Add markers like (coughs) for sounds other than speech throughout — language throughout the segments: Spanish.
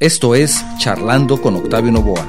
Esto es Charlando con Octavio Novoa.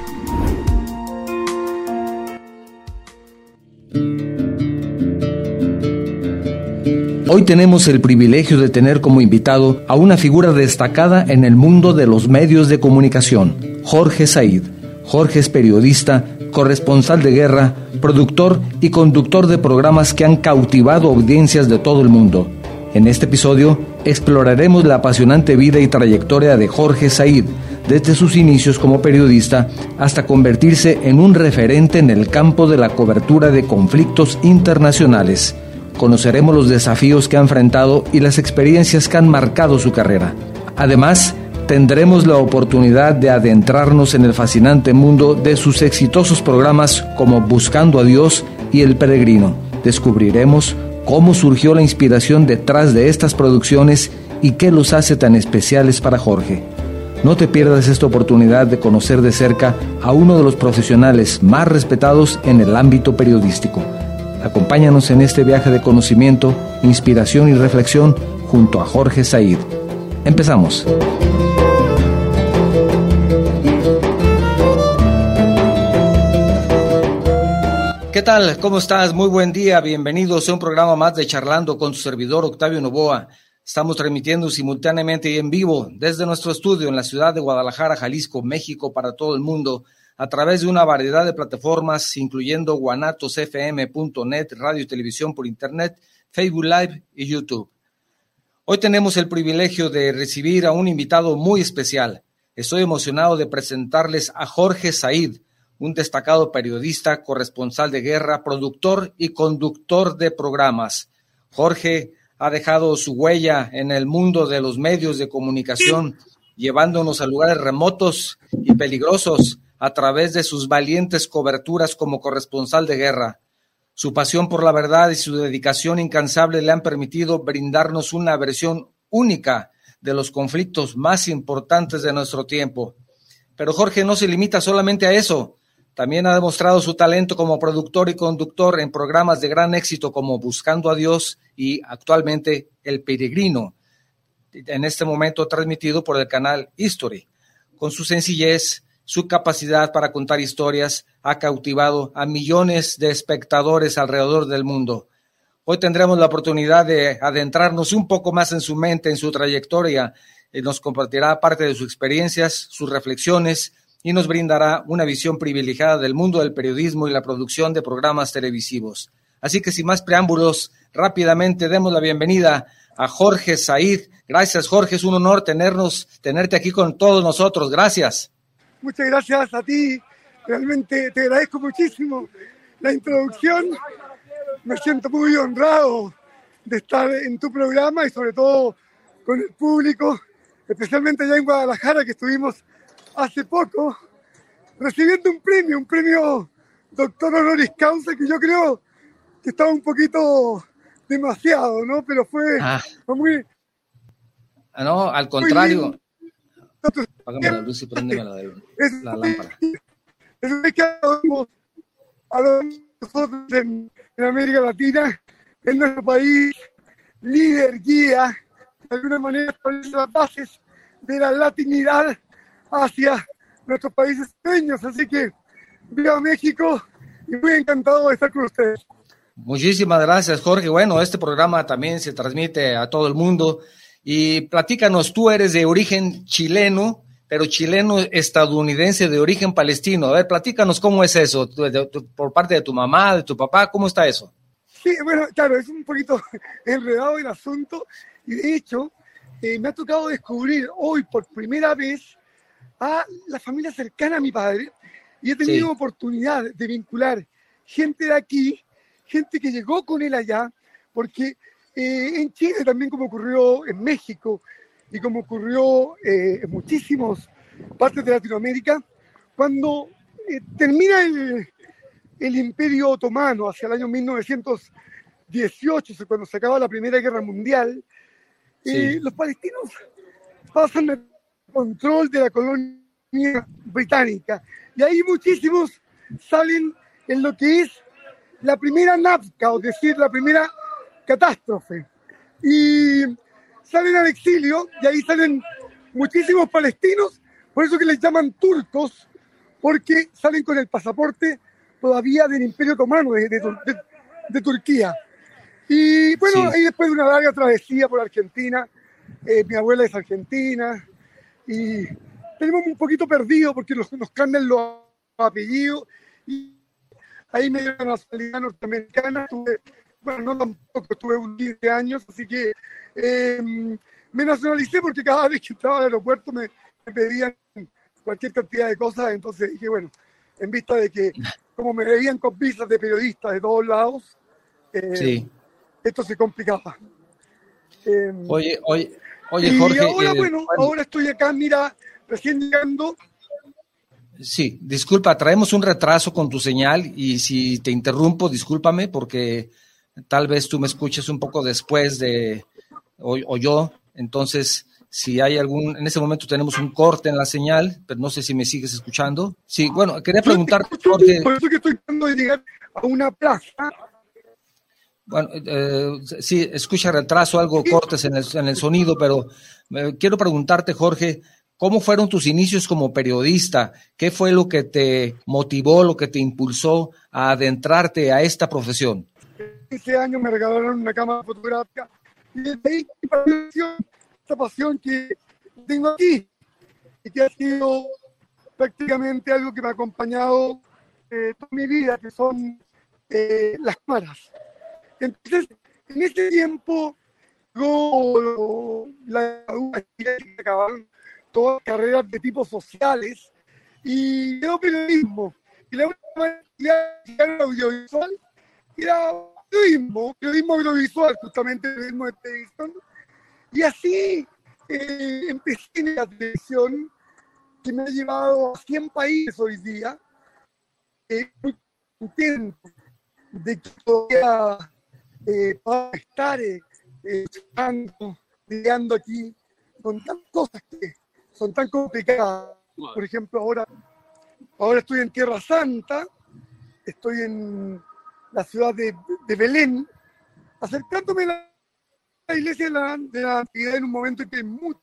Hoy tenemos el privilegio de tener como invitado a una figura destacada en el mundo de los medios de comunicación, Jorge Said. Jorge es periodista, corresponsal de guerra, productor y conductor de programas que han cautivado audiencias de todo el mundo. En este episodio exploraremos la apasionante vida y trayectoria de Jorge Said, desde sus inicios como periodista hasta convertirse en un referente en el campo de la cobertura de conflictos internacionales. Conoceremos los desafíos que ha enfrentado y las experiencias que han marcado su carrera. Además, tendremos la oportunidad de adentrarnos en el fascinante mundo de sus exitosos programas como Buscando a Dios y El Peregrino. Descubriremos cómo surgió la inspiración detrás de estas producciones y qué los hace tan especiales para Jorge. No te pierdas esta oportunidad de conocer de cerca a uno de los profesionales más respetados en el ámbito periodístico. Acompáñanos en este viaje de conocimiento, inspiración y reflexión junto a Jorge Said. Empezamos. ¿Qué tal? ¿Cómo estás? Muy buen día. Bienvenidos a un programa más de Charlando con su servidor Octavio Novoa. Estamos transmitiendo simultáneamente y en vivo desde nuestro estudio en la ciudad de Guadalajara, Jalisco, México, para todo el mundo, a través de una variedad de plataformas, incluyendo guanatosfm.net, radio y televisión por Internet, Facebook Live y YouTube. Hoy tenemos el privilegio de recibir a un invitado muy especial. Estoy emocionado de presentarles a Jorge Said, un destacado periodista, corresponsal de guerra, productor y conductor de programas. Jorge ha dejado su huella en el mundo de los medios de comunicación, llevándonos a lugares remotos y peligrosos a través de sus valientes coberturas como corresponsal de guerra. Su pasión por la verdad y su dedicación incansable le han permitido brindarnos una versión única de los conflictos más importantes de nuestro tiempo. Pero Jorge no se limita solamente a eso. También ha demostrado su talento como productor y conductor en programas de gran éxito como Buscando a Dios y actualmente El Peregrino, en este momento transmitido por el canal History. Con su sencillez, su capacidad para contar historias ha cautivado a millones de espectadores alrededor del mundo. Hoy tendremos la oportunidad de adentrarnos un poco más en su mente, en su trayectoria. y nos compartirá parte de sus experiencias, sus reflexiones, y nos brindará una visión privilegiada del mundo del periodismo y la producción de programas televisivos. Así que sin más preámbulos, rápidamente demos la bienvenida a Jorge Said. Gracias, Jorge, es un honor tenernos, tenerte aquí con todos nosotros. Gracias. Muchas gracias a ti. Realmente te agradezco muchísimo la introducción. Me siento muy honrado de estar en tu programa y sobre todo con el público, especialmente allá en Guadalajara que estuvimos hace poco recibiendo un premio, un premio doctor honoris causa que yo creo que estaba un poquito demasiado, ¿no? Pero fue, Ah. fue muy... Ah, no, al contrario. Apágame la luz y préndeme la, la lámpara. es que a nosotros en, en América Latina, en nuestro país, líder, guía, de alguna manera establece las bases de la latinidad hacia nuestros países pequeños. Así que viva México y muy encantado de estar con ustedes. Muchísimas gracias, Jorge. Bueno, este programa también se transmite a todo el mundo. Y platícanos, tú eres de origen chileno, pero chileno estadounidense de origen palestino. A ver, platícanos cómo es eso, por parte de tu mamá, de tu papá, ¿cómo está eso? Sí, bueno, claro, es un poquito (laughs) enredado el asunto y de hecho eh, me ha tocado descubrir hoy por primera vez a la familia cercana a mi padre y he tenido Sí. oportunidad de vincular gente de aquí, gente que llegó con él allá, porque eh, en Chile también como ocurrió en México y como ocurrió eh, en muchísimas partes de Latinoamérica, cuando eh, termina el, el Imperio Otomano hacia el año 1918, o sea, cuando se acaba la Primera Guerra Mundial, Sí. los palestinos pasan control de la colonia británica. Y ahí muchísimos salen en lo que es la primera NAFCA, o decir, la primera catástrofe. Y salen al exilio y ahí salen muchísimos palestinos, Por eso que les llaman turcos, porque salen con el pasaporte todavía del Imperio Otomano, de, de, Turquía. Y bueno, ahí después de una larga travesía por Argentina, eh, mi abuela es argentina, y tenemos un poquito perdido porque nos, nos cambian los apellidos, y ahí me dio la nacionalidad norteamericana, bueno, no tampoco, estuve un 15 años, así que em, me nacionalicé porque cada vez que entraba al aeropuerto me, pedían cualquier cantidad de cosas, entonces dije, bueno, en vista de que como me veían con visas de periodistas de todos lados, eh, esto se complicaba. Oye, oye, oye, Jorge. Y ahora, eh, bueno, ahora estoy acá, mira, recién llegando. Sí, disculpa, traemos un retraso con tu señal y si te interrumpo, discúlpame porque tal vez tú me escuches un poco después de, o, yo, entonces si hay algún, en ese momento tenemos un corte en la señal, pero no sé si me sigues escuchando. Sí, bueno, quería preguntarte, Jorge. Por eso que estoy tratando de llegar a una plaza. Bueno, eh, sí, escucha retraso, algo cortes en el, en el sonido, pero eh, quiero preguntarte, Jorge, ¿cómo fueron tus inicios como periodista? ¿Qué fue lo que te motivó, lo que te impulsó a adentrarte a esta profesión? Ese año me regalaron una cámara fotográfica y desde ahí esta pasión que tengo aquí y que ha sido prácticamente algo que me ha acompañado eh, toda mi vida, que son eh, las cámaras. Entonces, en este tiempo, yo, la acabaron todas carreras de tipo sociales y yo periodismo. Y la última audiovisual era periodismo, periodismo audiovisual, justamente periodismo de televisión. Y así eh, empecé en la televisión, que me ha llevado a 100 países hoy día. Eh, contento de que todavía eh, pueda estar eh, lidiando aquí con tantas cosas que son tan complicadas. Por ejemplo, ahora, ahora estoy en Tierra Santa, estoy en la ciudad de, Belén, acercándome a la iglesia de la, de la en un momento en que es muy...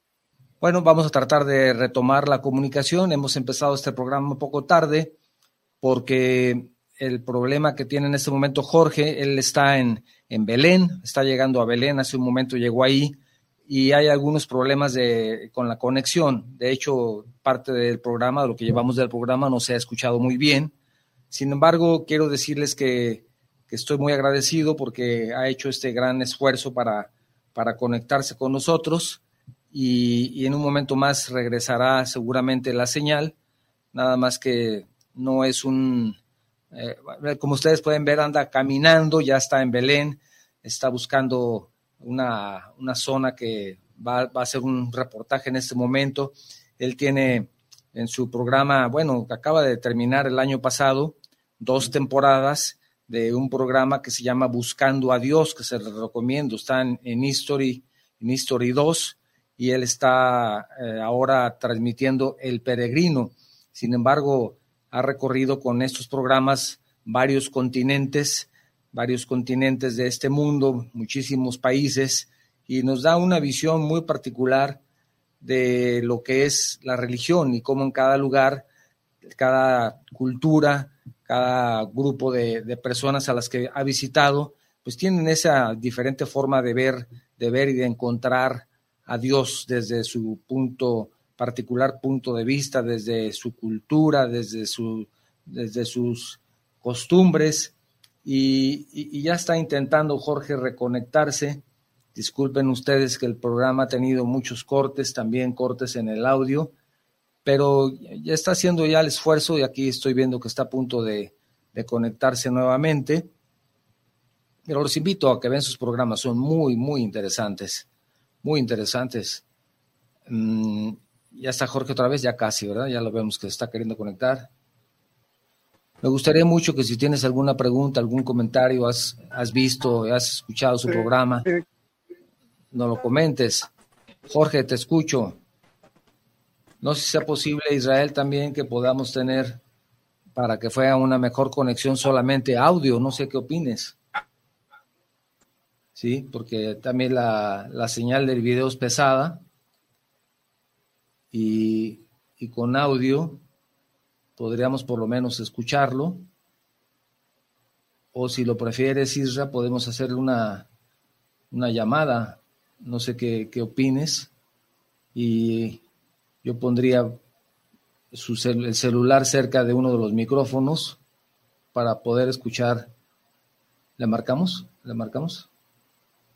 Bueno, vamos a tratar de retomar la comunicación. Hemos empezado este programa un poco tarde porque el problema que tiene en este momento Jorge, él está en, en Belén, está llegando a Belén, hace un momento llegó ahí y hay algunos problemas de, con la conexión. De hecho, parte del programa, de lo que llevamos del programa, no se ha escuchado muy bien. Sin embargo, quiero decirles que estoy muy agradecido porque ha hecho este gran esfuerzo para, para conectarse con nosotros y, en un momento más regresará seguramente la señal, nada más que no es un, eh, como ustedes pueden ver, anda caminando, ya está en Belén, está buscando una, una zona que va, va, a hacer un reportaje en este momento. Él tiene en su programa, bueno, que acaba de terminar el año pasado, dos temporadas de un programa que se llama Buscando a Dios, que se les recomiendo, está en, History, en History 2, y él está eh, ahora transmitiendo El Peregrino. Sin embargo, ha recorrido con estos programas varios continentes, varios continentes de este mundo, muchísimos países, y nos da una visión muy particular de lo que es la religión y cómo en cada lugar, cada cultura, cada grupo de, personas a las que ha visitado, pues tienen esa diferente forma de ver, de ver y de encontrar a Dios desde su punto particular punto de vista, desde su cultura, desde, su, desde sus costumbres, y, ya está intentando Jorge reconectarse. Disculpen ustedes que el programa ha tenido muchos cortes, también cortes en el audio, pero ya está haciendo ya el esfuerzo y aquí estoy viendo que está a punto de, conectarse nuevamente. Pero los invito a que vean sus programas, son muy, muy interesantes, muy interesantes. Mm, ya está Jorge otra vez, ya casi, ¿verdad? Ya lo vemos que se está queriendo conectar. Me gustaría mucho que si tienes alguna pregunta, algún comentario, has, has visto, has escuchado su programa, no lo comentes. Jorge, te escucho. No sé si sea posible, Israel, también que podamos tener para que fuera una mejor conexión solamente audio. No sé qué opines. Sí, porque también la, señal del video es pesada y, y con audio podríamos por lo menos escucharlo. O si lo prefieres, Isra, podemos hacerle una, una llamada. No sé qué, qué opines. Y yo pondría su el celular cerca de uno de los micrófonos para poder escuchar. ¿Le marcamos? ¿Le marcamos?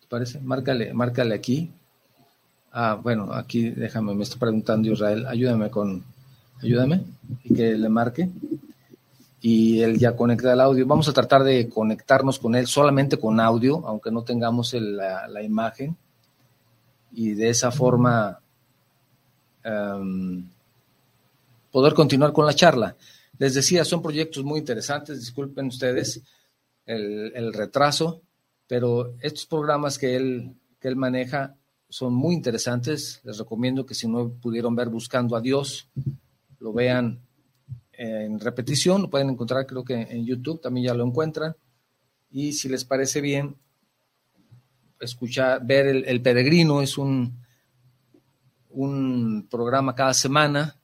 ¿Te parece? Márcale, márcale aquí. Ah, bueno, aquí déjame, me está preguntando Israel, ayúdame con, ayúdame y que le marque. Y él ya conecta el audio. Vamos a tratar de conectarnos con él solamente con audio, aunque no tengamos la, imagen. Y de esa forma em, poder continuar con la charla. Les decía, son proyectos muy interesantes, disculpen ustedes el, retraso, pero estos programas que él, que él maneja son muy interesantes. Les recomiendo que si no pudieron ver Buscando a Dios, lo vean en repetición, lo pueden encontrar creo que en YouTube, también ya lo encuentran. Y si les parece bien, escuchar, ver el, el Peregrino es un, un programa cada semana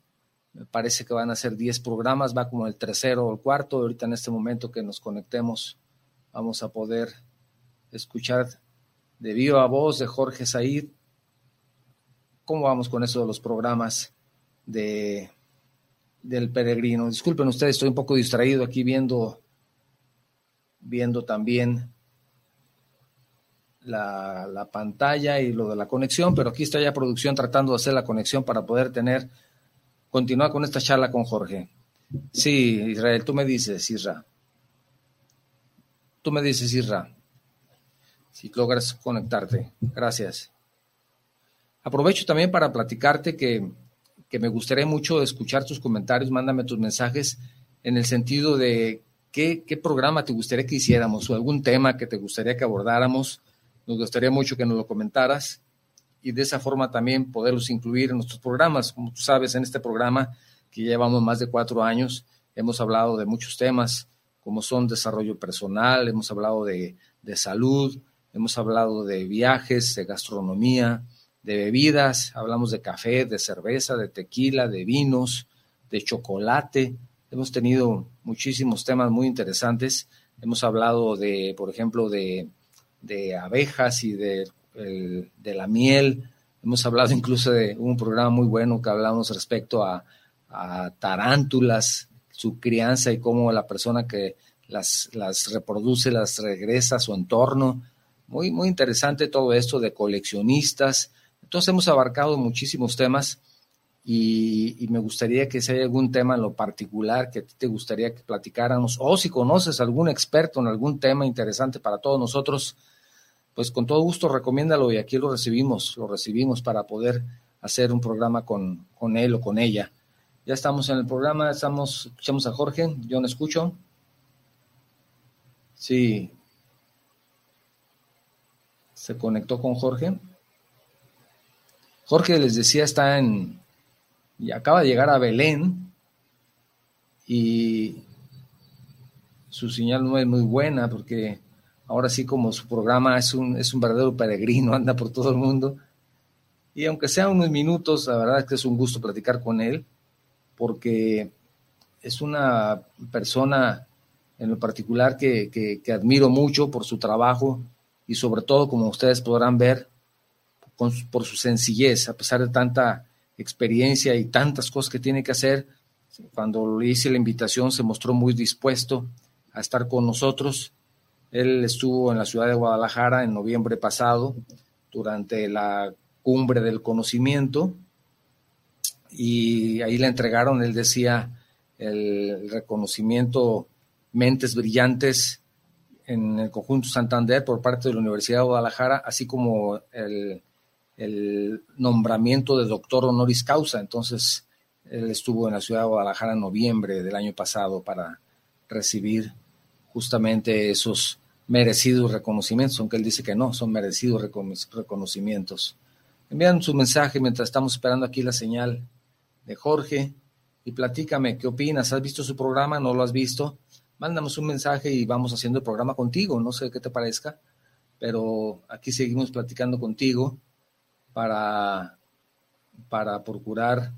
me parece que van a ser 10 programas, va como el tercero o el cuarto. Ahorita en este momento que nos conectemos vamos a poder escuchar de viva voz de Jorge Said. ¿Cómo vamos con eso de los programas de, del peregrino? Disculpen ustedes, estoy un poco distraído aquí viendo, viendo también la, la pantalla y lo de la conexión, pero aquí está ya producción tratando de hacer la conexión para poder tener continúa con esta charla con Jorge. Sí, Israel, tú me dices, Isra. Tú me dices, Isra, si logras conectarte. Gracias. Aprovecho también para platicarte que, me gustaría mucho escuchar tus comentarios, mándame tus mensajes en el sentido de qué, qué programa te gustaría que hiciéramos o algún tema que te gustaría que abordáramos. Nos gustaría mucho que nos lo comentaras y de esa forma también poderlos incluir en nuestros programas. Como tú sabes, en este programa que llevamos más de cuatro años, hemos hablado de muchos temas, como son desarrollo personal, hemos hablado de, de salud, hemos hablado de viajes, de gastronomía, de bebidas, hablamos de café, de cerveza, de tequila, de vinos, de chocolate. Hemos tenido muchísimos temas muy interesantes. Hemos hablado de, por ejemplo, de, de abejas y de de la miel. Hemos hablado incluso de un programa muy bueno que hablamos respecto a, tarántulas, su crianza y cómo la persona que las, las reproduce las regresa a su entorno. Muy, muy interesante todo esto de coleccionistas. Entonces hemos abarcado muchísimos temas y, me gustaría que si hay algún tema en lo particular que te gustaría que platicáramos o si conoces algún experto en algún tema interesante para todos nosotros, pues con todo gusto recomiéndalo y aquí lo recibimos, lo recibimos para poder hacer un programa con, con él o con ella. Ya estamos en el programa, estamos, escuchamos a Jorge, yo no escucho. Sí. Se conectó con Jorge. Jorge les decía está en y acaba de llegar a Belén y su señal no es muy buena porque ahora sí como su programa es un, es un verdadero peregrino, (laughs) anda por todo el mundo. Y aunque sea unos minutos, la verdad es que es un gusto platicar con él, porque es una persona en lo particular que, que, admiro mucho por su trabajo y sobre todo, como ustedes podrán ver, por su sencillez, a pesar de tanta experiencia y tantas cosas que tiene que hacer, cuando le hice la invitación se mostró muy dispuesto a estar con nosotros. Él estuvo en la ciudad de Guadalajara en noviembre pasado durante la cumbre del conocimiento y ahí le entregaron, él decía, el reconocimiento Mentes Brillantes en el conjunto Santander por parte de la Universidad de Guadalajara, así como el, el nombramiento de doctor honoris causa. Entonces, él estuvo en la ciudad de Guadalajara en noviembre del año pasado para recibir justamente esos merecidos reconocimientos, aunque él dice que no, son merecidos reconocimientos. Envían su mensaje mientras estamos esperando aquí la señal de Jorge y platícame qué opinas. ¿Has visto su programa? ¿No lo has visto? Mándanos un mensaje y vamos haciendo el programa contigo. No sé qué te parezca, pero aquí seguimos platicando contigo para, para procurar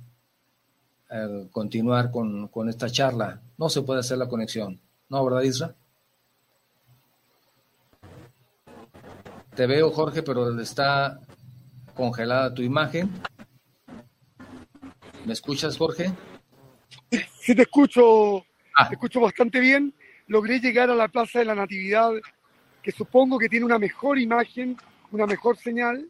eh, continuar con, con, esta charla. No se puede hacer la conexión. ¿No, verdad, Isra? Te veo, Jorge, pero está congelada tu imagen. ¿Me escuchas, Jorge? Sí, te escucho, ah. te escucho bastante bien. Logré llegar a la Plaza de la Natividad, que supongo que tiene una mejor imagen, una mejor señal,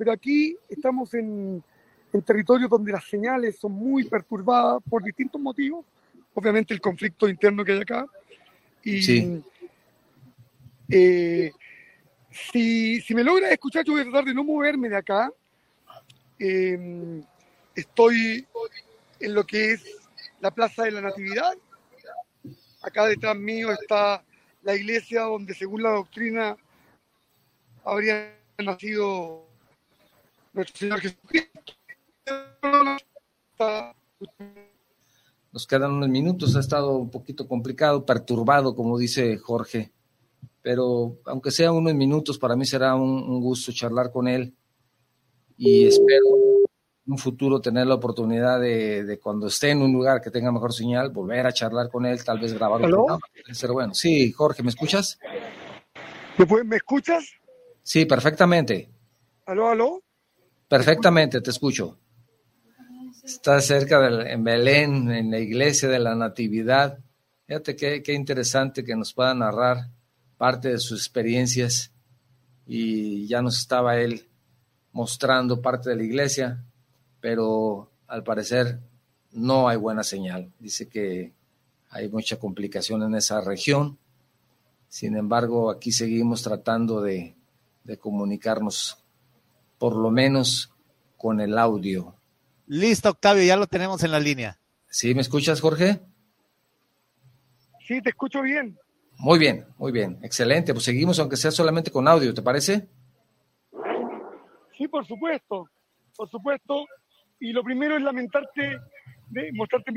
pero aquí estamos en, en territorios donde las señales son muy perturbadas por distintos motivos. Obviamente el conflicto interno que hay acá. Y sí. eh, si, si, me logra escuchar, yo voy a tratar de no moverme de acá. Eh, estoy en lo que es la Plaza de la Natividad. Acá detrás mío está la iglesia donde según la doctrina habría nacido nuestro Señor Jesucristo. Nos quedan unos minutos, ha estado un poquito complicado, perturbado, como dice Jorge, pero aunque sean unos minutos, para mí será un, un gusto charlar con él y espero un futuro tener la oportunidad de, cuando esté en un lugar que tenga mejor señal, volver a charlar con él, tal vez grabar un programa. Ser bueno. Sí, Jorge, ¿me escuchas? ¿Me escuchas? Sí, perfectamente. ¿Aló, aló? Perfectamente, te escucho. Está cerca de, en Belén, en la iglesia de la Natividad. Fíjate qué, interesante que nos pueda narrar parte de sus experiencias y ya nos estaba él mostrando parte de la iglesia pero al parecer no hay buena señal. Dice que hay mucha complicación en esa región. Sin embargo, aquí seguimos tratando de, de comunicarnos, por lo menos con el audio. Listo, Octavio, ya lo tenemos en la línea. ¿Sí me escuchas, Jorge? Sí, te escucho bien. Muy bien, muy bien, excelente. Pues seguimos, aunque sea solamente con audio, ¿te parece? Sí, por supuesto, por supuesto y lo primero es lamentarte, de mostrarte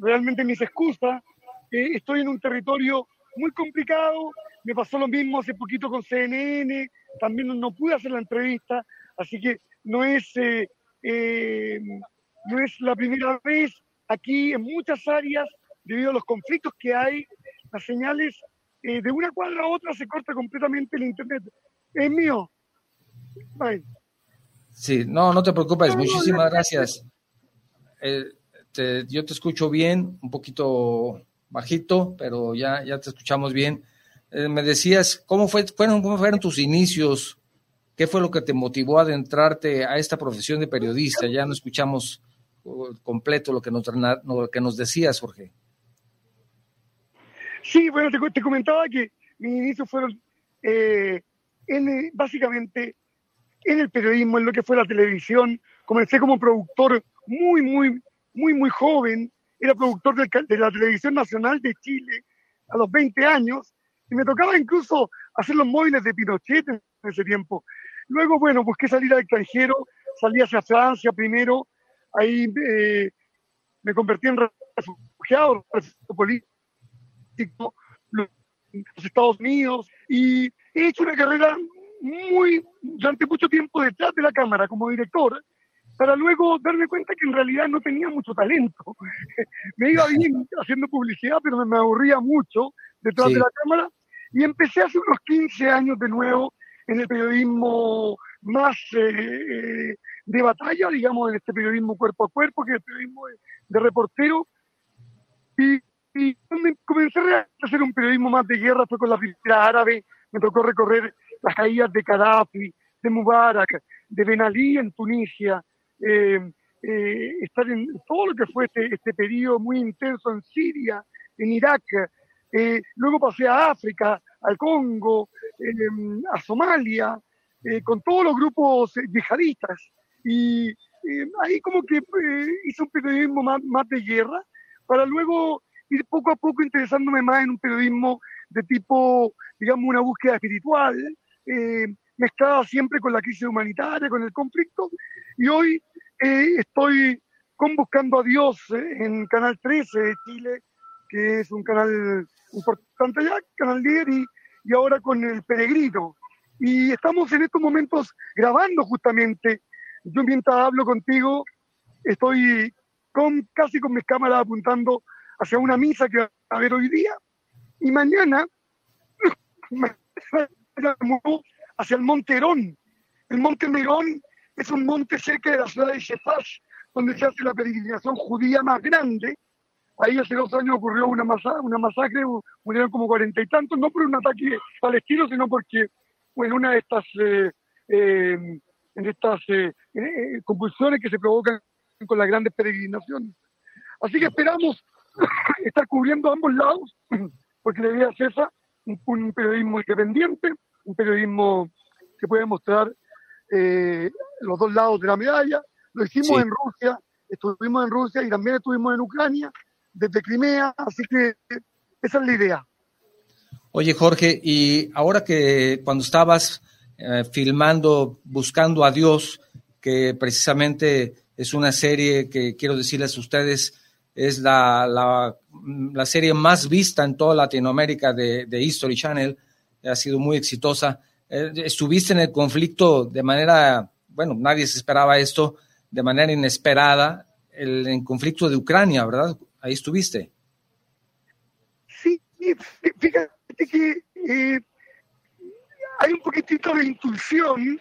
realmente mis excusas. estoy en un territorio muy complicado, me pasó lo mismo hace poquito con CNN, también no pude hacer la entrevista, así que no es, eh, eh, no es la primera vez aquí en muchas áreas, debido a los conflictos que hay, las señales eh, de una cuadra a otra se corta completamente el Internet. Es mío. Bye. Sí, no, no te preocupes, muchísimas gracias. Eh, yo te escucho bien, un poquito bajito, pero ya, ya te escuchamos bien. Eh, me decías, ¿cómo, fue, fueron, ¿cómo fueron tus inicios? ¿Qué fue lo que te motivó a adentrarte a esta profesión de periodista? Ya no escuchamos completo lo que nos, lo que nos decías, Jorge. Sí, bueno, te, comentaba que mis inicios fueron eh, en, básicamente en el periodismo, en lo que fue la televisión. Comencé como productor muy, muy, muy, muy joven. Era productor de, la Televisión Nacional de Chile a los 20 años y me tocaba incluso hacer los móviles de Pinochet en ese tiempo. Luego, bueno, busqué salir al extranjero, salí hacia Francia primero, ahí eh, me convertí en refugiado, político, los Estados Unidos, y he hecho una carrera muy, durante mucho tiempo detrás de la cámara como director, para luego darme cuenta que en realidad no tenía mucho talento. (laughs) me iba bien (laughs) haciendo publicidad, pero me aburría mucho detrás de la cámara. Y empecé hace unos 15 años de nuevo en el periodismo más eh, eh, de batalla, digamos, en este periodismo cuerpo a cuerpo, que es el periodismo de, reportero. Y, y comencé a hacer un periodismo más de guerra fue con la primera árabe, me tocó recorrer las caídas de Gaddafi, de Mubarak, de Ben Ali en Tunisia, eh, eh, estar en todo lo que fue este, este, periodo muy intenso en Siria, en Irak, eh, luego pasé a África, al Congo, a Somalia, con todos los grupos yihadistas. Y ahí como que hice un periodismo más, más de guerra, para luego ir poco a poco interesándome más en un periodismo de tipo, digamos, una búsqueda espiritual, eh, mezclada siempre con la crisis humanitaria, con el conflicto, y hoy eh, estoy con Buscando a Dios eh, en Canal 13 de Chile, que es un canal importante allá, Canal líder, y, y ahora con El Peregrino. Y estamos en estos momentos grabando justamente. Yo mientras hablo contigo, estoy con, casi con mis cámaras apuntando hacia una misa que va a haber hoy día. Y mañana (laughs) hacia el Monte Herón. El Monte Merón es un monte cerca de la ciudad de Shefash, donde se hace la peregrinación judía más grande. Ahí hace dos años ocurrió una, masa, una masacre, murieron como cuarenta y tantos, no por un ataque palestino, sino porque en una de estas, eh, eh, en estas eh, compulsiones que se provocan con las grandes peregrinaciones. Así que esperamos (coughs) estar cubriendo ambos lados, (coughs) porque la idea es esa, un, periodismo independiente, un periodismo que puede mostrar los dos lados de la medalla. Lo hicimos en Rusia, estuvimos en Rusia y también estuvimos en Ucrania, desde Crimea, así que esa es la idea. Oye, Jorge, y ahora que cuando estabas eh, filmando Buscando a Dios, que precisamente es una serie que quiero decirles a ustedes, es la, la, serie más vista en toda Latinoamérica de, History Channel, ha sido muy exitosa. Eh, estuviste en el conflicto de manera, bueno, nadie se esperaba esto, de manera inesperada, el, el conflicto de Ucrania, ¿verdad? Ahí estuviste. Sí, fíjate que eh, hay un poquitito de intuición.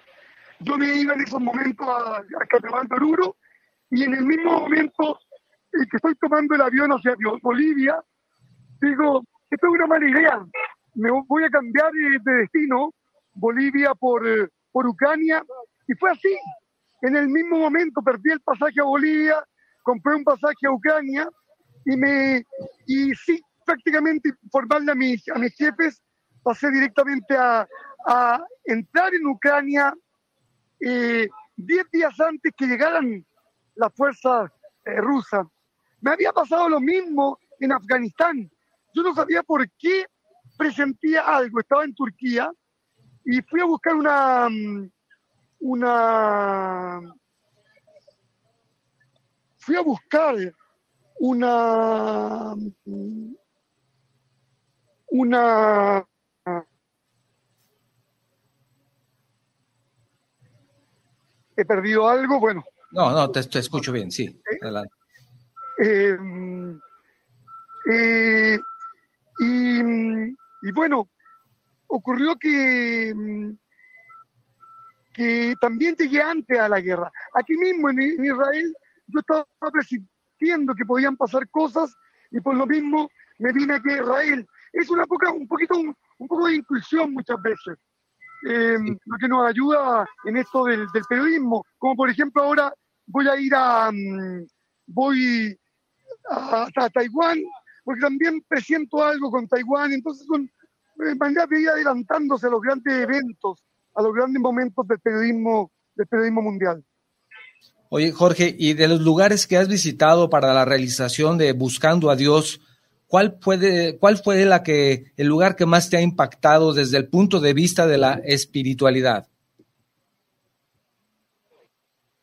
Yo me iba en esos momentos a, a Oruro y en el mismo momento que estoy tomando el avión hacia Bolivia, digo, esto es una mala idea. Me voy a cambiar de destino, Bolivia por, eh, por Ucrania. Y fue así. En el mismo momento perdí el pasaje a Bolivia, compré un pasaje a Ucrania y me y sí, prácticamente informarle a mis, a mis jefes, pasé directamente a, a entrar en Ucrania eh, diez días antes que llegaran las fuerzas eh, rusas. Me había pasado lo mismo en Afganistán. Yo no sabía por qué presentía algo. Estaba en Turquía y fui a buscar una una fui a buscar una una he perdido algo, bueno. No, no, te, escucho bien, sí. Adelante. Eh, eh, y, y, bueno, ocurrió que, que también llegué antes a la guerra. Aquí mismo en, en Israel yo estaba que podían pasar cosas y por lo mismo me vine aquí a Israel. Es una poca, un poquito, un, poco de inclusión muchas veces, em, lo que nos ayuda en esto del, periodismo. Como por ejemplo ahora voy a ir a, mm, voy a, Taiwán, porque también presiento algo con Taiwán, entonces son maneras de ir adelantándose a los grandes eventos, a los grandes momentos del periodismo, del periodismo mundial. Oye, Jorge, y de los lugares que has visitado para la realización de Buscando a Dios, ¿cuál, puede, cuál fue la que, el lugar que más te ha impactado desde el punto de vista de la espiritualidad?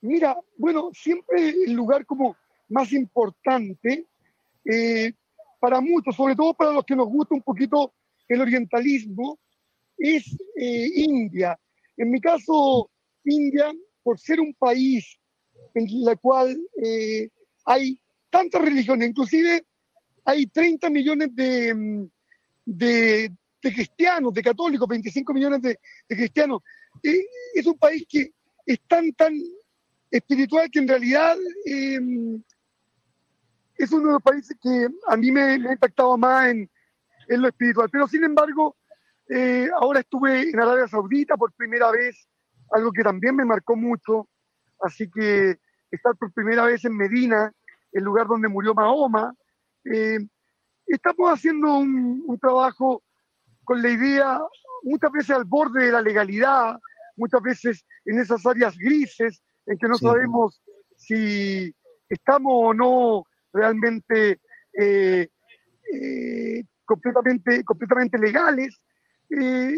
Mira, bueno, siempre el lugar como más importante eh, para muchos, sobre todo para los que nos gusta un poquito el orientalismo, es eh, India. En mi caso, India, por ser un país en la cual eh, hay tantas religiones, inclusive hay 30 millones mm, de, de, cristianos, de católicos, 25 millones de, cristianos. es un país que es tan, tan espiritual que en realidad eh, es uno de los países que a mí me, ha impactado más en, en, lo espiritual. Pero sin embargo, eh, ahora estuve en Arabia Saudita por primera vez, algo que también me marcó mucho. Así que estar por primera vez en Medina, el lugar donde murió Mahoma. Eh, estamos haciendo un, trabajo con la idea, muchas veces al borde de la legalidad, muchas veces en esas áreas grises, en que no sabemos si estamos o no realmente eh, eh, completamente, completamente legales.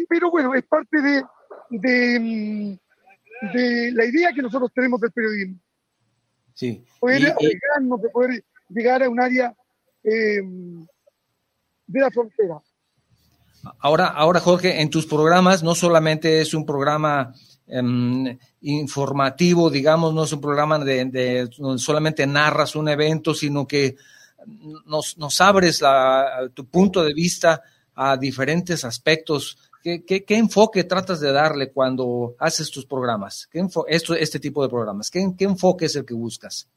pero bueno, es parte de, de, de la idea que nosotros tenemos del periodismo. Sí. Poder poder llegar a un área eh, de la frontera. Ahora, ahora, Jorge, en tus programas no solamente es un programa em, informativo, digamos, no es un programa de, donde solamente narras un evento, sino que nos, nos abres tu punto de vista a diferentes aspectos. ¿Qué, qué, enfoque tratas de darle cuando haces tus programas? ¿Qué esto, este tipo de programas? ¿Qué, ¿Qué enfoque es el que buscas?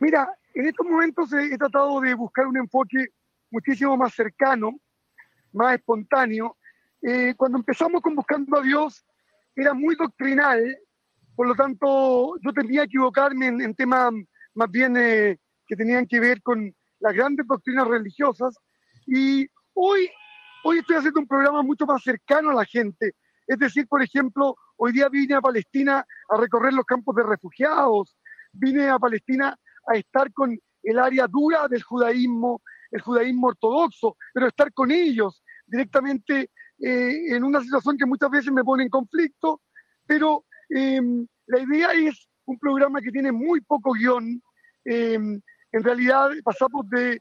Mira, en estos momentos he, tratado de buscar un enfoque muchísimo más cercano, más espontáneo. Eh, cuando empezamos con Buscando a Dios, era muy doctrinal, por lo tanto yo tendría que equivocarme en, temas más bien eh, que tenían que ver con las grandes doctrinas religiosas. Y hoy, hoy estoy haciendo un programa mucho más cercano a la gente. Es decir, por ejemplo, hoy día vine a Palestina a recorrer los campos de refugiados, vine a Palestina a estar con el área dura del judaísmo, el judaísmo ortodoxo, pero estar con ellos directamente eh, en una situación que muchas veces me pone en conflicto, pero em, la idea es un programa que tiene muy poco guion. Em, en realidad pasamos de,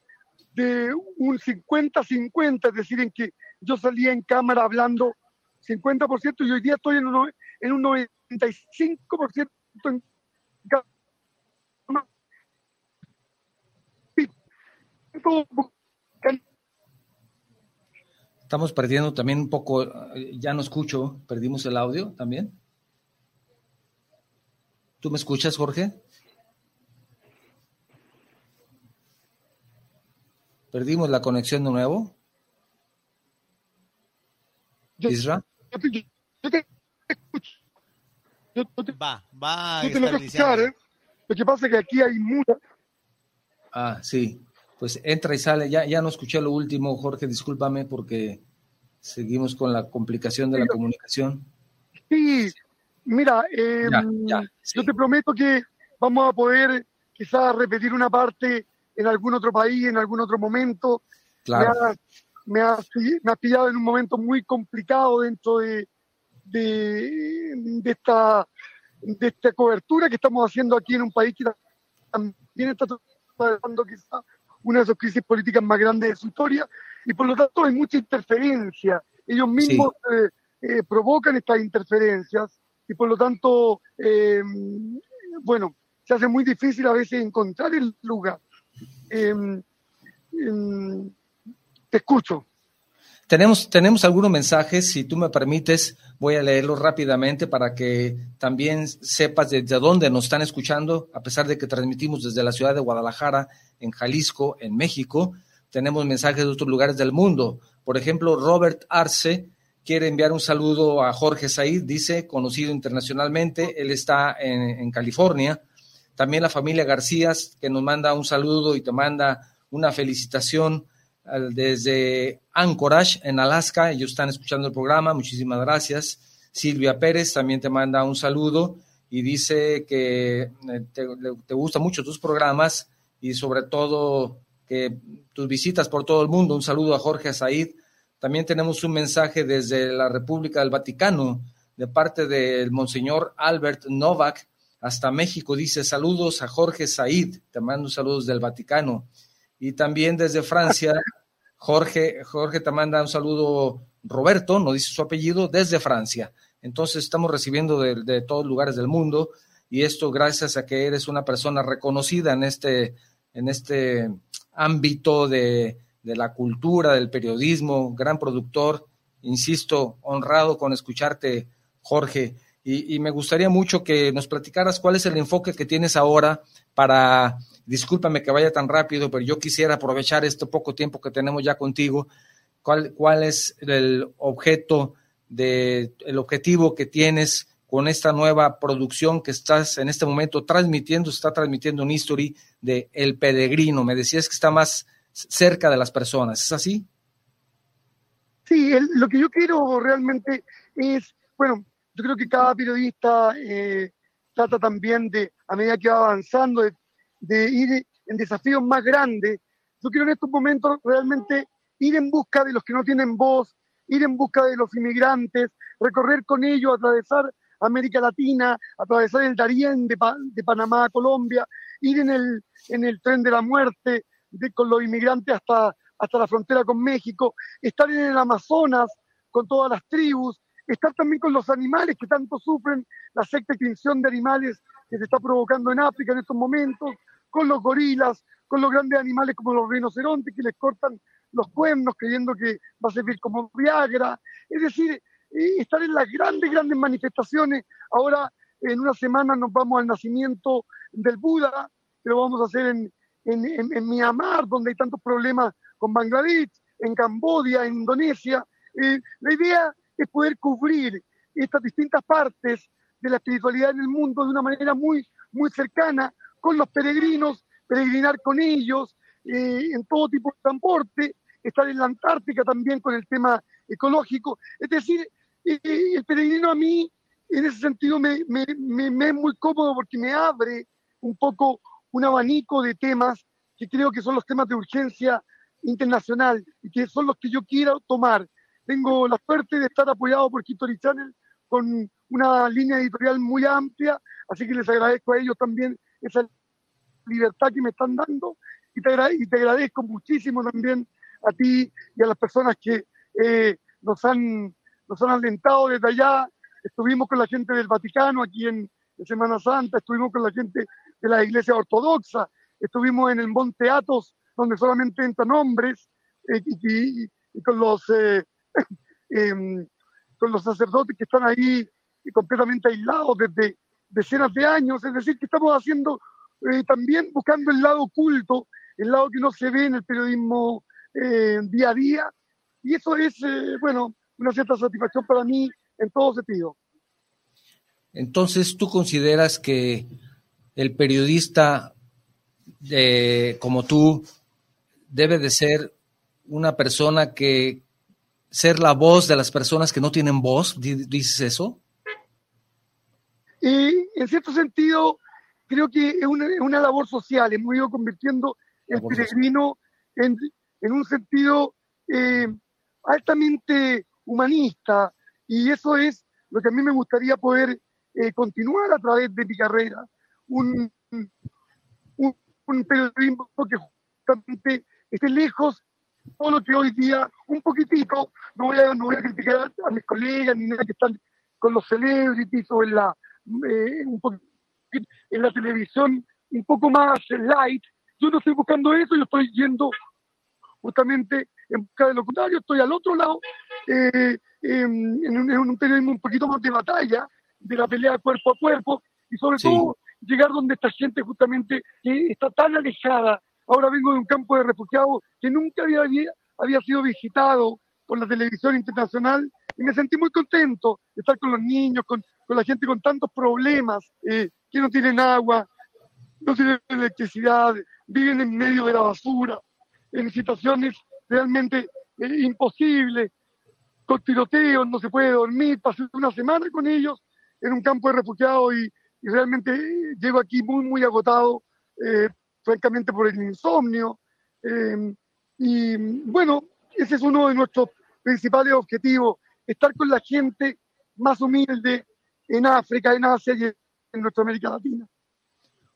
de un 50-50, es decir, en que yo salía en cámara hablando 50% y hoy día estoy en un, en un 95% en Estamos perdiendo también un poco, ya no escucho, perdimos el audio también. ¿Tú me escuchas, Jorge? Perdimos la conexión de nuevo. Isra. Yo te, escucho. va, va. Yo te lo escuchar, ¿eh? Lo que pasa es que aquí hay mucha. Ah, sí pues entra y sale. Ya, ya no escuché lo último, Jorge, discúlpame porque seguimos con la complicación de la comunicación. Sí, mira, em, yo te prometo que vamos a poder quizás repetir una parte en algún otro país, en algún otro momento. Claro. Me has, me, pillado en un momento muy complicado dentro de, de, esta, de esta cobertura que estamos haciendo aquí en un país que también está tratando quizás una de sus crisis políticas más grandes de su historia, y por lo tanto hay mucha interferencia. Ellos mismos eh, eh, provocan estas interferencias, y por lo tanto, eh, bueno, se hace muy difícil a veces encontrar el lugar. Te escucho. Tenemos, tenemos algunos mensajes, si tú me permites, voy a leerlos rápidamente para que también sepas desde dónde nos están escuchando, a pesar de que transmitimos desde la ciudad de Guadalajara, en Jalisco, en México. Tenemos mensajes de otros lugares del mundo. Por ejemplo, Robert Arce quiere enviar un saludo a Jorge Said, dice, conocido internacionalmente, él está en California. También la familia García, que nos manda un saludo y te manda una felicitación desde Anchorage, en Alaska. Ellos están escuchando el programa. Muchísimas gracias. Silvia Pérez también te manda un saludo y dice que eh, te, te gustan mucho tus programas y sobre todo que tus visitas por todo el mundo. Un saludo a Jorge Said. También tenemos un mensaje desde la República del Vaticano de parte del Monseñor Albert Novak hasta México. Dice saludos a Jorge Said. Te mando saludos del Vaticano. Y también desde Francia, (laughs) Jorge, Jorge te manda un saludo, Roberto, no dice su apellido, desde Francia. Entonces estamos recibiendo de, de todos lugares del mundo y esto gracias a que eres una persona reconocida en este, en este ámbito de, de la cultura, del periodismo, gran productor, insisto, honrado con escucharte, Jorge. Y, me gustaría mucho que nos platicaras cuál es el enfoque que tienes ahora para, discúlpame que vaya tan rápido, pero yo quisiera aprovechar este poco tiempo que tenemos ya contigo, cuál, cuál es el objeto de, el objetivo que tienes con esta nueva producción que estás en este momento transmitiendo, está transmitiendo un history de El Peregrino. Me decías que está más cerca de las personas, ¿es así? Sí, lo que yo quiero realmente es, bueno, yo creo que cada periodista eh, trata también de, a medida que va avanzando, de, ir en desafíos más grandes. Yo quiero en estos momentos realmente ir en busca de los que no tienen voz, ir en busca de los inmigrantes, recorrer con ellos, atravesar América Latina, atravesar el Darién de, de Panamá a Colombia, ir en el, en el tren de la muerte con los inmigrantes hasta, hasta la frontera con México, estar en el Amazonas con todas las tribus, estar también con los animales que tanto sufren la secta extinción de animales que se está provocando en África en estos momentos, con los gorilas, con los grandes animales como los rinocerontes que les cortan los cuernos creyendo que va a servir como Viagra. Es decir, eh, estar en las grandes, grandes manifestaciones. Ahora, en una semana nos vamos al nacimiento del Buda, que lo vamos a hacer en, en, en, Myanmar, donde hay tantos problemas con Bangladesh, en Cambodia, en Indonesia. Eh, la idea es poder cubrir estas distintas partes de la espiritualidad en el mundo de una manera muy, muy cercana con los peregrinos, peregrinar con ellos eh, en todo tipo de transporte, estar en la Antártica también con el tema ecológico. Es decir, eh, el peregrino a mí, en ese sentido, me, me, me, es muy cómodo porque me abre un poco un abanico de temas que creo que son los temas de urgencia internacional y que son los que yo quiero tomar. Tengo la suerte de estar apoyado por History Channel con una línea editorial muy amplia, así que les agradezco a ellos también esa libertad que me están dando y te, y te agradezco muchísimo también a ti y a las personas que eh, nos, han, nos han alentado desde allá. Estuvimos con la gente del Vaticano aquí en, Semana Santa, estuvimos con la gente de la Iglesia Ortodoxa, estuvimos en el Monte Athos, donde solamente entran hombres, eh, y, con los eh, em, con los sacerdotes que están ahí completamente aislados desde decenas de años, es decir, que estamos haciendo eh, también buscando el lado oculto, el lado que no se ve en el periodismo eh, día a día, y eso es, eh, bueno, una cierta satisfacción para mí en todo sentido. Entonces, ¿tú consideras que el periodista como tú debe de ser una persona que ser la voz de las personas que no tienen voz? ¿Dices eso? Y en cierto sentido, creo que es una, labor social. Hemos ido convirtiendo el peregrino en, un sentido eh, altamente humanista. Y eso es lo que a mí me gustaría poder eh, continuar a través de mi carrera. Un, un, un periodismo que justamente esté lejos todo lo que hoy día, un poquitito, no voy a, no voy a criticar a mis colegas ni nada que están con los celebrities o en la, eh, en la televisión un poco más light. Yo no estoy buscando eso, yo estoy yendo justamente en busca de lo contrario, estoy al otro lado, eh, en, un, en, un, periodismo un poquito más de batalla, de la pelea cuerpo a cuerpo, y sobre todo llegar donde esta gente justamente que está tan alejada Ahora vengo de un campo de refugiados que nunca había, había sido visitado por la televisión internacional y me sentí muy contento de estar con los niños, con, con la gente con tantos problemas, eh, que no tienen agua, no tienen electricidad, viven en medio de la basura, en situaciones realmente eh, imposibles, con tiroteos, no se puede dormir, pasé una semana con ellos en un campo de refugiados y, realmente eh, llego aquí muy, muy agotado francamente por el insomnio. Em, y bueno, ese es uno de nuestros principales objetivos, estar con la gente más humilde en África, en Asia y en nuestra América Latina.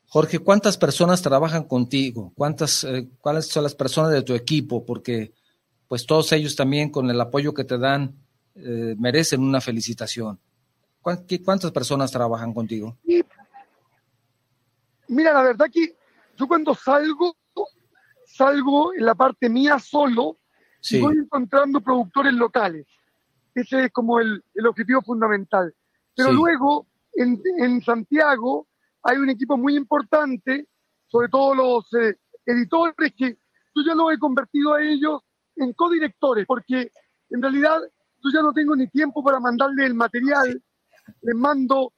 Jorge, ¿cuántas personas trabajan contigo? ¿Cuántas, eh, ¿Cuáles son las personas de tu equipo? Porque pues todos ellos también con el apoyo que te dan eh, merecen una felicitación. ¿Cuántas personas trabajan contigo? mira, la verdad que yo cuando salgo, salgo en la parte mía solo y voy encontrando productores locales. Ese es como el, objetivo fundamental. Pero luego, en, Santiago, hay un equipo muy importante, sobre todo los eh, editores, que yo ya lo he convertido a ellos en codirectores, porque en realidad yo ya no tengo ni tiempo para mandarle el material, les mando,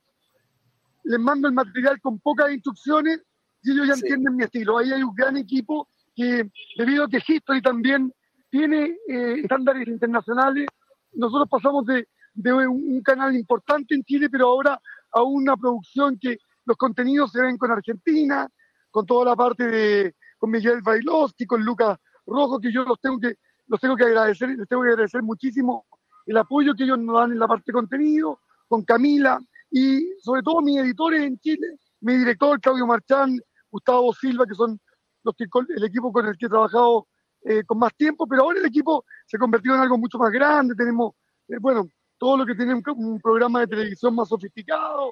les mando el material con pocas instrucciones y ellos ya entienden mi estilo. Ahí hay un gran equipo que, debido a que History también tiene eh, estándares internacionales, nosotros pasamos de, un, canal importante en Chile, pero ahora a una producción que los contenidos se ven con Argentina, con toda la parte de con Miguel Bailovsky, con Lucas Rojo, que yo los tengo que los tengo que agradecer, les tengo que agradecer muchísimo el apoyo que ellos nos dan en la parte de contenido, con Camila y sobre todo mis editores en Chile, mi director Claudio Marchán, Gustavo Silva, que son los que, el equipo con el que he trabajado eh, con más tiempo, pero ahora el equipo se ha convertido en algo mucho más grande, tenemos, eh, bueno, todo lo que tiene un, programa de televisión más sofisticado,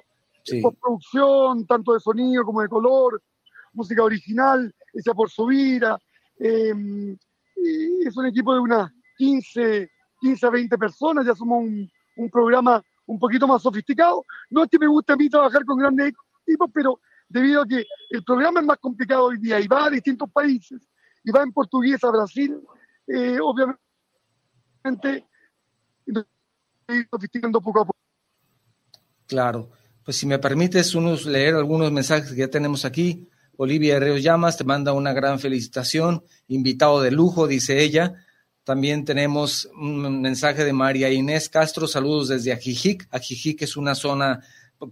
postproducción, tanto de sonido como de color, música original, hecha por Subira. Em, es un equipo de unas 15, 15 a 20 personas, ya somos un, un programa un poquito más sofisticado. No es que me guste a mí trabajar con grandes equipos, pero debido a que el programa es más complicado hoy día y va a distintos países, y va en portugués a Brasil, eh, obviamente sofisticando poco a poco. Claro, pues si me permites unos, leer algunos mensajes que ya tenemos aquí. Olivia Herreos Llamas te manda una gran felicitación, invitado de lujo, dice ella. También tenemos un mensaje de María Inés Castro, saludos desde Ajijic. Ajijic es una zona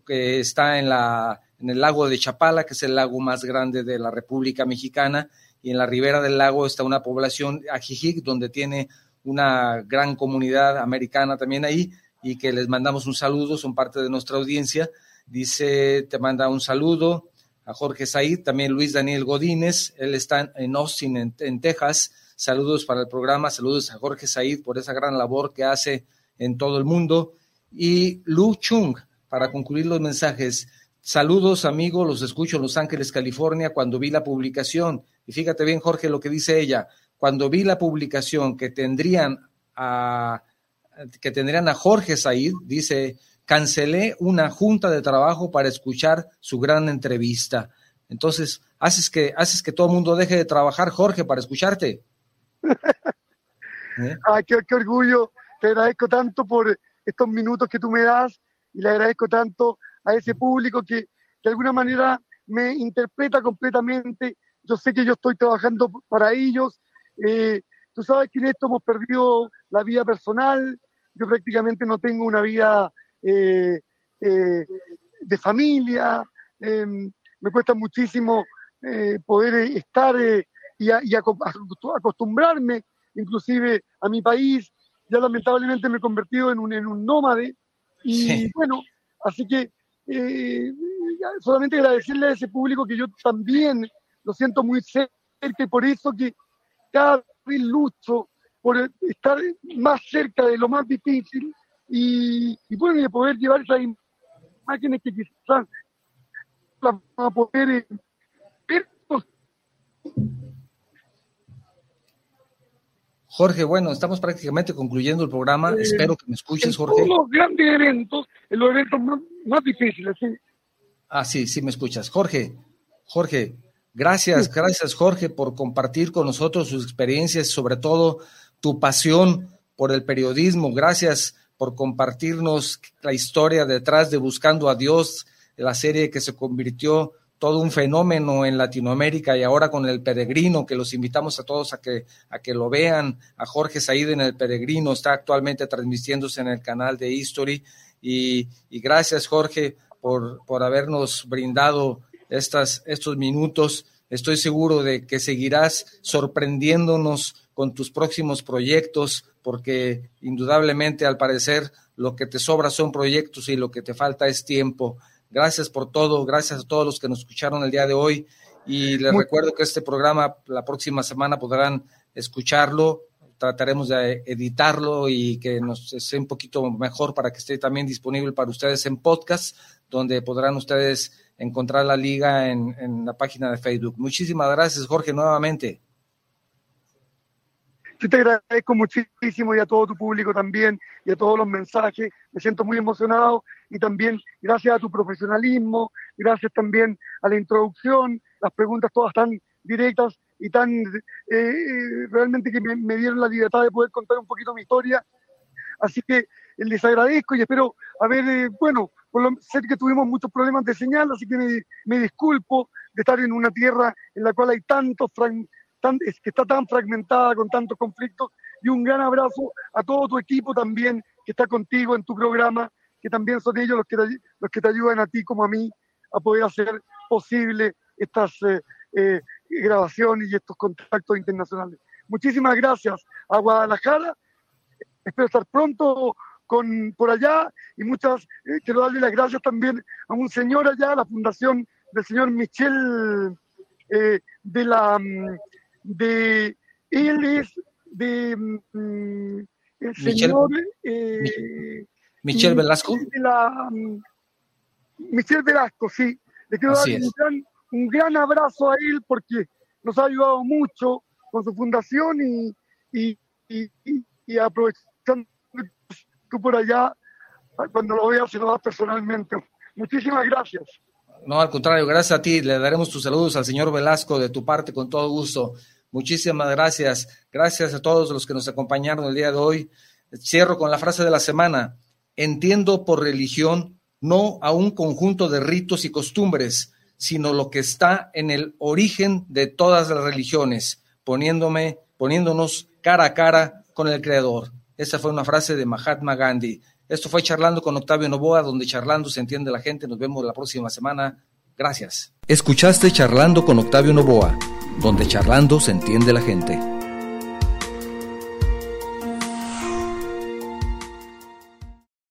que está en, la, en el lago de Chapala, que es el lago más grande de la República Mexicana, y en la ribera del lago está una población, Ajijic, donde tiene una gran comunidad americana también ahí, y que les mandamos un saludo, son parte de nuestra audiencia. Dice, te manda un saludo a Jorge Said, también Luis Daniel Godínez, él está en Austin, en Texas Saludos para el programa, saludos a Jorge Said por esa gran labor que hace en todo el mundo. Y Lu Chung, para concluir los mensajes. Saludos, amigo, los escucho en Los Ángeles, California, cuando vi la publicación. Y fíjate bien, Jorge, lo que dice ella. Cuando vi la publicación que tendrían a, que tendrían a Jorge Said, dice, cancelé una junta de trabajo para escuchar su gran entrevista. Entonces, haces que, haces que todo el mundo deje de trabajar, Jorge, para escucharte. (laughs) ¿Eh? Ay, qué, orgullo. Te agradezco tanto por estos minutos que tú me das y le agradezco tanto a ese público que de alguna manera me interpreta completamente. Yo sé que yo estoy trabajando para ellos. Eh, tú sabes que en esto hemos perdido la vida personal. Yo prácticamente no tengo una vida eh, de familia. Em, me cuesta muchísimo poder estar y, acostumbrarme inclusive a mi país. Ya lamentablemente me he convertido en un, en un nómade y bueno, así que solamente agradecerle a ese público que yo también lo siento muy cerca y por eso que cada vez lucho por estar más cerca de lo más difícil y, y bueno, de poder llevar esas imágenes que quizás las vamos a poder ver. Jorge, bueno, estamos prácticamente concluyendo el programa. Eh, Espero que me escuches, Jorge. los grandes eventos, en los eventos más, difíciles, sí. Ah, sí, sí me escuchas. Jorge, Jorge, gracias, gracias, Jorge, por compartir con nosotros sus experiencias, sobre todo tu pasión por el periodismo. Gracias por compartirnos la historia detrás de Buscando a Dios, la serie que se convirtió todo un fenómeno en Latinoamérica y ahora con el peregrino, que los invitamos a todos a que, a que lo vean, a Jorge Said en el peregrino, está actualmente transmitiéndose en el canal de History y, gracias Jorge por, por habernos brindado estas, estos minutos. Estoy seguro de que seguirás sorprendiéndonos con tus próximos proyectos, porque indudablemente al parecer lo que te sobra son proyectos y lo que te falta es tiempo. Gracias por todo, gracias a todos los que nos escucharon el día de hoy y les recuerdo que este programa la próxima semana podrán escucharlo, trataremos de editarlo y que nos sea un poquito mejor para que esté también disponible para ustedes en podcast, donde podrán ustedes encontrar la liga en, en la página de Facebook. Muchísimas gracias, Jorge, nuevamente. Yo te agradezco muchísimo y a todo tu público también y a todos los mensajes. Me siento muy emocionado y también gracias a tu profesionalismo, gracias también a la introducción, las preguntas todas tan directas y tan eh, eh, realmente que me, dieron la libertad de poder contar un poquito mi historia. Así que les agradezco y espero haber, eh, bueno, por lo, sé que tuvimos muchos problemas de señal, así que me, me disculpo de estar en una tierra en la cual hay tantos fragmentos que está tan fragmentada con tantos conflictos. Y un gran abrazo a todo tu equipo también que está contigo en tu programa, que también son ellos los que te, los que te ayudan a ti como a mí a poder hacer posible estas eh, eh, grabaciones y estos contactos internacionales. Muchísimas gracias a Guadalajara. Espero estar pronto con, por allá y muchas, eh, quiero darle las gracias también a un señor allá, la fundación del señor Michel de la mm, de él es de mm, el señor eh, Michelle Velasco. La, mm, Michelle Velasco, sí. Le quiero dar un gran, un gran, abrazo a él porque nos ha ayudado mucho con su fundación y, y, y, y aprovechando tú por allá, cuando lo veas, se lo das personalmente. Muchísimas gracias. No, al contrario, gracias a ti. Le daremos tus saludos al señor Velasco de tu parte con todo gusto. Muchísimas gracias. Gracias a todos los que nos acompañaron el día de hoy. Cierro con la frase de la semana. Entiendo por religión no a un conjunto de ritos y costumbres, sino lo que está en el origen de todas las religiones, poniéndome, poniéndonos cara a cara con el Creador. Esa fue una frase de Mahatma Gandhi. Esto fue Charlando con Octavio Novoa, donde charlando se entiende la gente. Nos vemos la próxima semana. Gracias. Escuchaste Charlando con Octavio Novoa, donde charlando se entiende la gente.